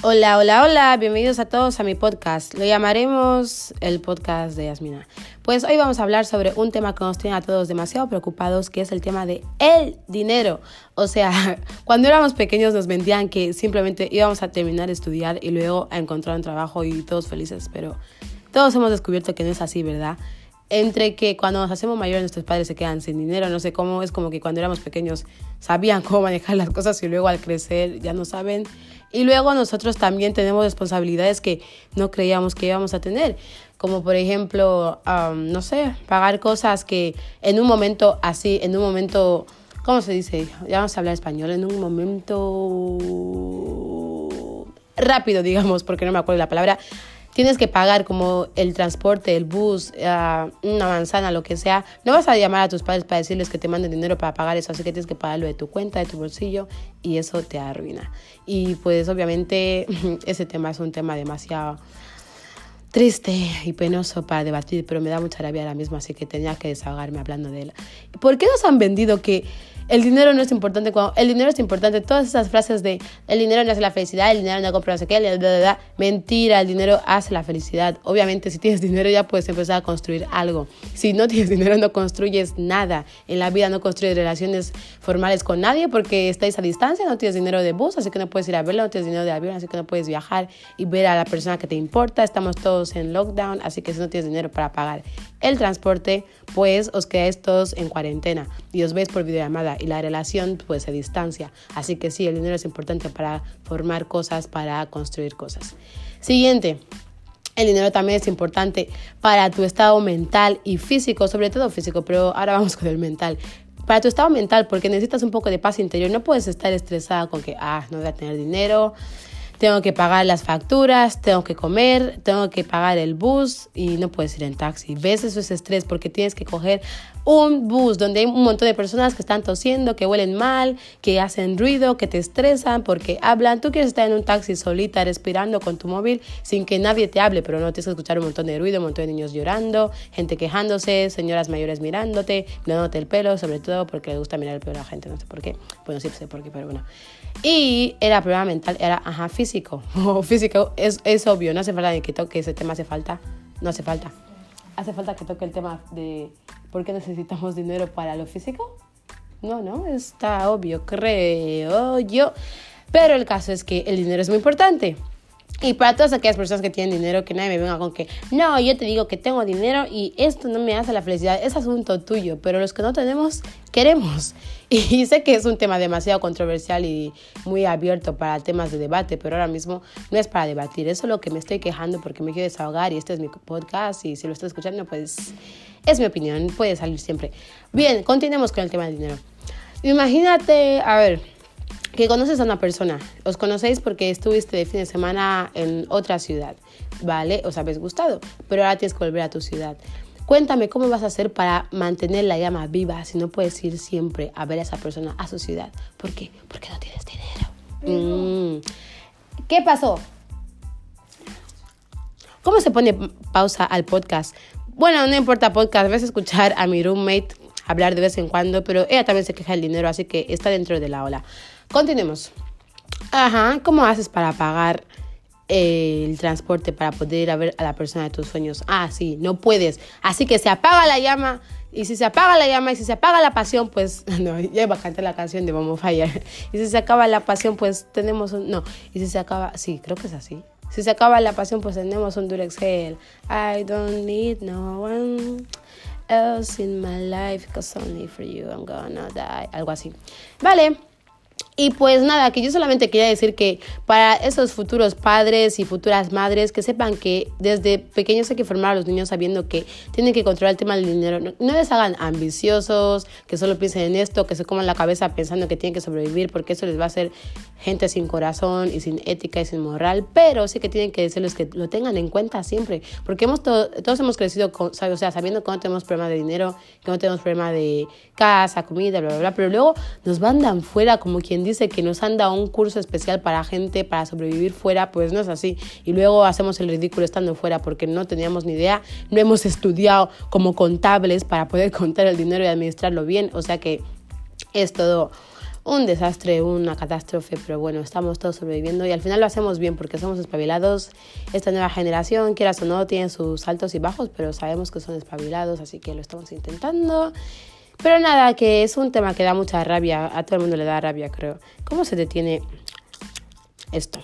Hola, hola, hola, bienvenidos a todos a mi podcast. Lo llamaremos el podcast de Yasmina. Pues hoy vamos a hablar sobre un tema que nos tiene a todos demasiado preocupados, que es el tema de el dinero. O sea, cuando éramos pequeños nos vendían que simplemente íbamos a terminar de estudiar y luego a encontrar un trabajo y todos felices, pero todos hemos descubierto que no es así, ¿verdad? entre que cuando nos hacemos mayores nuestros padres se quedan sin dinero, no sé cómo, es como que cuando éramos pequeños sabían cómo manejar las cosas y luego al crecer ya no saben. Y luego nosotros también tenemos responsabilidades que no creíamos que íbamos a tener, como por ejemplo, no sé, pagar cosas que en un momento así, en un momento, ¿cómo se dice? Ya vamos a hablar español, en un momento rápido, digamos, porque no me acuerdo la palabra tienes que pagar como el transporte, el bus, uh, una manzana, lo que sea, no vas a llamar a tus padres para decirles que te manden dinero para pagar eso, así que tienes que pagarlo de tu cuenta, de tu bolsillo y eso te arruina. Y pues obviamente ese tema es un tema demasiado triste y penoso para debatir, pero me da mucha rabia ahora mismo, así que tenía que desahogarme hablando de él. ¿Por qué nos han vendido que el dinero no es importante cuando el dinero es importante. Todas esas frases de el dinero no hace la felicidad, el dinero no compra no sé qué, mentira, el dinero hace la felicidad. Obviamente, si tienes dinero ya puedes empezar a construir algo. Si no tienes dinero no construyes nada. En la vida no construyes relaciones formales con nadie porque estáis a distancia, no tienes dinero de bus, así que no puedes ir a verlo, no tienes dinero de avión, así que no puedes viajar y ver a la persona que te importa. Estamos todos en lockdown, así que si no tienes dinero para pagar el transporte, pues os quedáis todos en cuarentena y os veis por videollamada y la relación pues se distancia. Así que sí, el dinero es importante para formar cosas, para construir cosas. Siguiente. El dinero también es importante para tu estado mental y físico, sobre todo físico, pero ahora vamos con el mental para tu estado mental, porque necesitas un poco de paz interior. No puedes estar estresada con que, ah, no voy a tener dinero, tengo que pagar las facturas, tengo que comer, tengo que pagar el bus y no puedes ir en taxi. ¿Ves? Eso es estrés porque tienes que coger un bus donde hay un montón de personas que están tosiendo, que huelen mal, que hacen ruido, que te estresan porque hablan. Tú quieres estar en un taxi solita, respirando con tu móvil sin que nadie te hable, pero no tienes que escuchar un montón de ruido, un montón de niños llorando, gente quejándose, señoras mayores mirándote, mirándote el pelo, sobre todo porque les gusta mirar el pelo a la gente, no sé por qué. Bueno, sí sé por qué, pero bueno. Y era problema mental, era, ajá, físico. físico es, es obvio, no hace falta que toque ese tema, hace falta, no hace falta. Hace falta que toque el tema de por qué necesitamos dinero para lo físico. No, no, está obvio, creo yo. Pero el caso es que el dinero es muy importante. Y para todas aquellas personas que tienen dinero, que nadie me venga con que, no, yo te digo que tengo dinero y esto no me hace la felicidad, es asunto tuyo, pero los que no tenemos, queremos. Y sé que es un tema demasiado controversial y muy abierto para temas de debate, pero ahora mismo no es para debatir, eso es lo que me estoy quejando porque me quiero desahogar y este es mi podcast y si lo estás escuchando, pues es mi opinión, puede salir siempre. Bien, continuemos con el tema del dinero. Imagínate, a ver, que conoces a una persona, os conocéis porque estuviste de fin de semana en otra ciudad, ¿vale? Os habéis gustado, pero ahora tienes que volver a tu ciudad. Cuéntame cómo vas a hacer para mantener la llama viva si no puedes ir siempre a ver a esa persona a su ciudad. ¿Por qué? Porque no tienes dinero. Mm. ¿Qué pasó? ¿Cómo se pone pausa al podcast? Bueno, no importa podcast, vas a escuchar a mi roommate hablar de vez en cuando, pero ella también se queja del dinero, así que está dentro de la ola. Continuemos. Ajá, ¿cómo haces para pagar el transporte para poder ir a ver a la persona de tus sueños? Ah, sí, no puedes. Así que se apaga la llama. Y si se apaga la llama y si se apaga la pasión, pues no, ya iba a cantar la canción de Momo Fire. Y si se acaba la pasión, pues tenemos un. No, y si se acaba. Sí, creo que es así. Si se acaba la pasión, pues tenemos un Durex Gel. I don't need no one else in my life, cause only for you I'm gonna die. Algo así. Vale. Y pues nada, que yo solamente quería decir que para esos futuros padres y futuras madres que sepan que desde pequeños hay que formar a los niños sabiendo que tienen que controlar el tema del dinero. No, les hagan ambiciosos, que solo piensen en esto, que se coman la cabeza pensando que tienen que sobrevivir porque eso les va a hacer gente sin corazón y sin ética y sin moral. Pero sí que tienen que decirles que lo tengan en cuenta siempre porque hemos todos hemos crecido con, o sea, sabiendo que no tenemos problema de dinero, que no tenemos problema de casa, comida, bla, bla, bla. Pero luego nos mandan fuera como quien dice que nos han dado un curso especial para gente para sobrevivir fuera, pues no es así. Y luego hacemos el ridículo estando fuera porque no teníamos ni idea, no hemos estudiado como contables para poder contar el dinero y administrarlo bien. O sea que es todo un desastre, una catástrofe, pero bueno, estamos todos sobreviviendo y al final lo hacemos bien porque somos espabilados. Esta nueva generación, quieras o no, tiene sus altos y bajos, pero sabemos que son espabilados, así que lo estamos intentando. Pero nada, que es un tema que da mucha rabia, a todo el mundo le da rabia, creo. ¿Cómo se detiene esto?